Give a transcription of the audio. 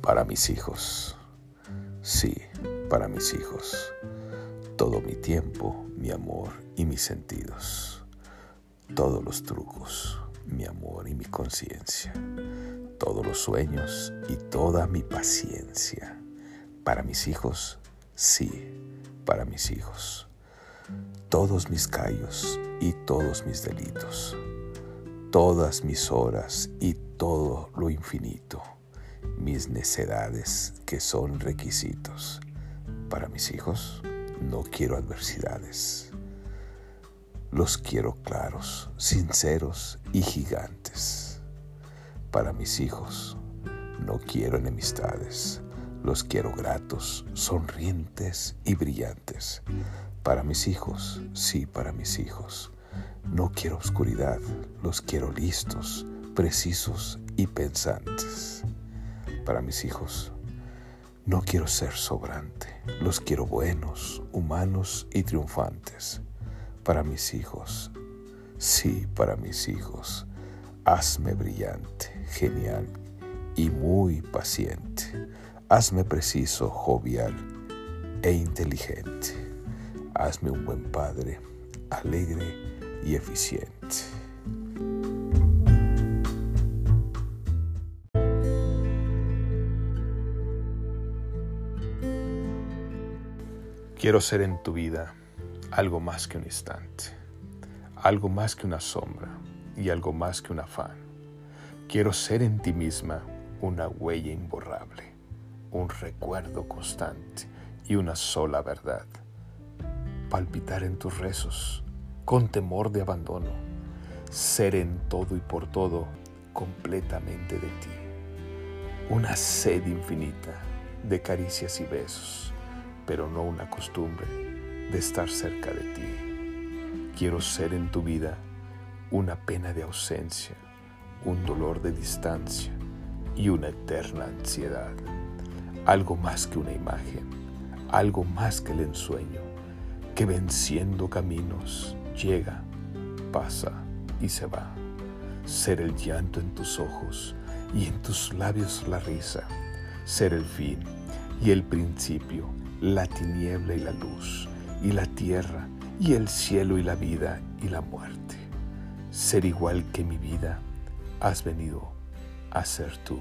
para mis hijos. Sí, para mis hijos. Todo mi tiempo, mi amor y mis sentidos. Todos los trucos, mi amor y mi conciencia. Todos los sueños y toda mi paciencia. Para mis hijos, sí, para mis hijos. Todos mis callos y todos mis delitos. Todas mis horas y todo lo infinito mis necedades que son requisitos. Para mis hijos no quiero adversidades. Los quiero claros, sinceros y gigantes. Para mis hijos no quiero enemistades. Los quiero gratos, sonrientes y brillantes. Para mis hijos, sí, para mis hijos. No quiero oscuridad, los quiero listos, precisos y pensantes para mis hijos. No quiero ser sobrante, los quiero buenos, humanos y triunfantes. Para mis hijos, sí, para mis hijos, hazme brillante, genial y muy paciente. Hazme preciso, jovial e inteligente. Hazme un buen padre, alegre y eficiente. Quiero ser en tu vida algo más que un instante, algo más que una sombra y algo más que un afán. Quiero ser en ti misma una huella imborrable, un recuerdo constante y una sola verdad. Palpitar en tus rezos con temor de abandono, ser en todo y por todo completamente de ti. Una sed infinita de caricias y besos pero no una costumbre de estar cerca de ti. Quiero ser en tu vida una pena de ausencia, un dolor de distancia y una eterna ansiedad. Algo más que una imagen, algo más que el ensueño, que venciendo caminos llega, pasa y se va. Ser el llanto en tus ojos y en tus labios la risa. Ser el fin y el principio la tiniebla y la luz, y la tierra, y el cielo y la vida y la muerte. Ser igual que mi vida has venido a ser tú.